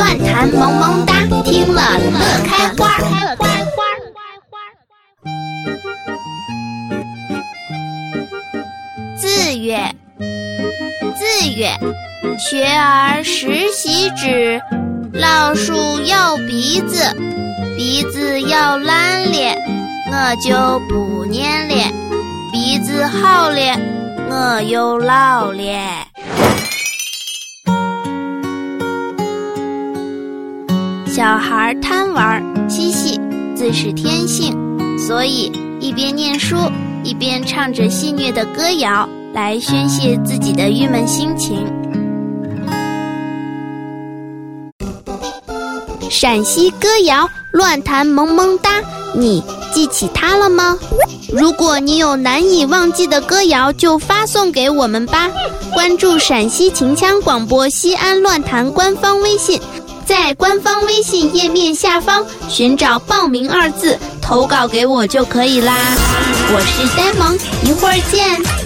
乱弹萌萌哒，听了乐开花。字曰：字曰，学而时习之，老树要鼻子，鼻子要烂咧，我就不念咧。鼻子好咧，我又老咧。小孩贪玩嬉戏，自是天性，所以一边念书，一边唱着戏谑的歌谣，来宣泄自己的郁闷心情。陕西歌谣乱弹萌萌哒，你记起它了吗？如果你有难以忘记的歌谣，就发送给我们吧。关注陕西秦腔广播西安乱弹官方微信。在官方微信页面下方寻找“报名”二字，投稿给我就可以啦。我是呆萌，一会儿见。